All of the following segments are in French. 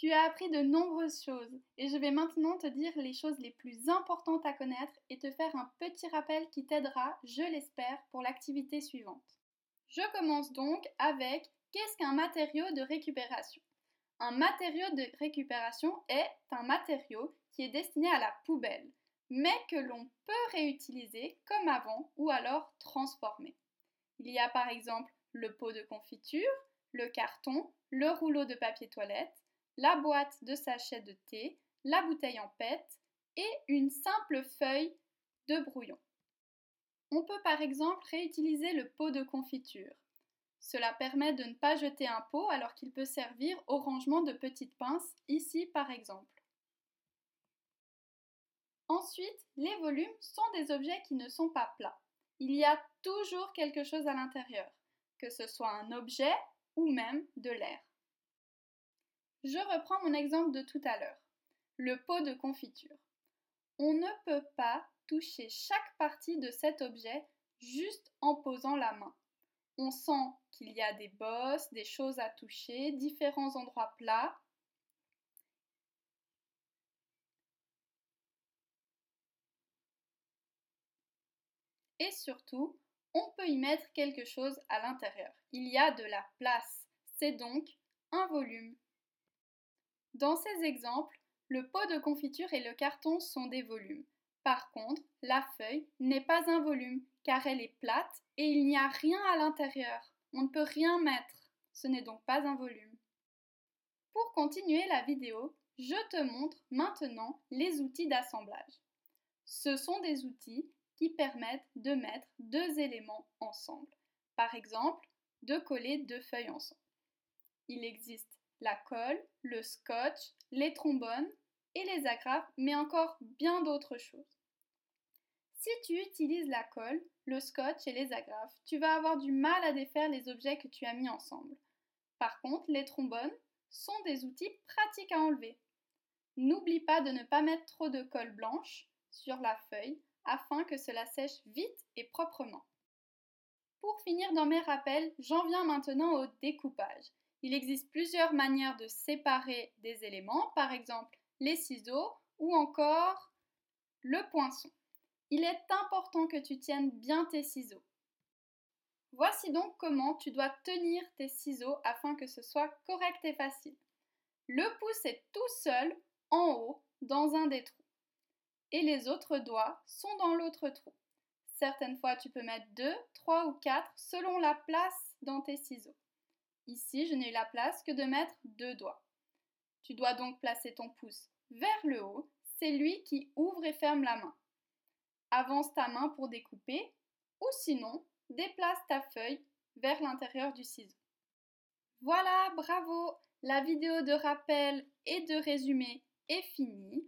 Tu as appris de nombreuses choses et je vais maintenant te dire les choses les plus importantes à connaître et te faire un petit rappel qui t'aidera, je l'espère, pour l'activité suivante. Je commence donc avec qu'est-ce qu'un matériau de récupération? Un matériau de récupération est un matériau qui est destiné à la poubelle, mais que l'on peut réutiliser comme avant ou alors transformer. Il y a par exemple le pot de confiture, le carton, le rouleau de papier toilette, la boîte de sachet de thé, la bouteille en PET et une simple feuille de brouillon. On peut par exemple réutiliser le pot de confiture. Cela permet de ne pas jeter un pot alors qu'il peut servir au rangement de petites pinces, ici par exemple. Ensuite, les volumes sont des objets qui ne sont pas plats. Il y a toujours quelque chose à l'intérieur, que ce soit un objet ou même de l'air. Je reprends mon exemple de tout à l'heure, le pot de confiture. On ne peut pas toucher chaque partie de cet objet juste en posant la main. On sent qu'il y a des bosses, des choses à toucher, différents endroits plats. Et surtout, on peut y mettre quelque chose à l'intérieur. Il y a de la place. C'est donc un volume dans ces exemples, le pot de confiture et le carton sont des volumes. Par contre, la feuille n'est pas un volume car elle est plate et il n'y a rien à l'intérieur. On ne peut rien mettre. Ce n'est donc pas un volume. Pour continuer la vidéo, je te montre maintenant les outils d'assemblage. Ce sont des outils qui permettent de mettre deux éléments ensemble. Par exemple, de coller deux feuilles ensemble. Il existe la colle, le scotch, les trombones et les agrafes, mais encore bien d'autres choses. Si tu utilises la colle, le scotch et les agrafes, tu vas avoir du mal à défaire les objets que tu as mis ensemble. Par contre, les trombones sont des outils pratiques à enlever. N'oublie pas de ne pas mettre trop de colle blanche sur la feuille afin que cela sèche vite et proprement. Pour finir dans mes rappels, j'en viens maintenant au découpage. Il existe plusieurs manières de séparer des éléments, par exemple les ciseaux ou encore le poinçon. Il est important que tu tiennes bien tes ciseaux. Voici donc comment tu dois tenir tes ciseaux afin que ce soit correct et facile. Le pouce est tout seul en haut dans un des trous et les autres doigts sont dans l'autre trou. Certaines fois tu peux mettre deux, trois ou quatre selon la place dans tes ciseaux. Ici, je n'ai eu la place que de mettre deux doigts. Tu dois donc placer ton pouce vers le haut, c'est lui qui ouvre et ferme la main. Avance ta main pour découper, ou sinon, déplace ta feuille vers l'intérieur du ciseau. Voilà, bravo La vidéo de rappel et de résumé est finie.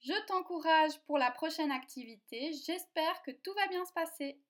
Je t'encourage pour la prochaine activité. J'espère que tout va bien se passer.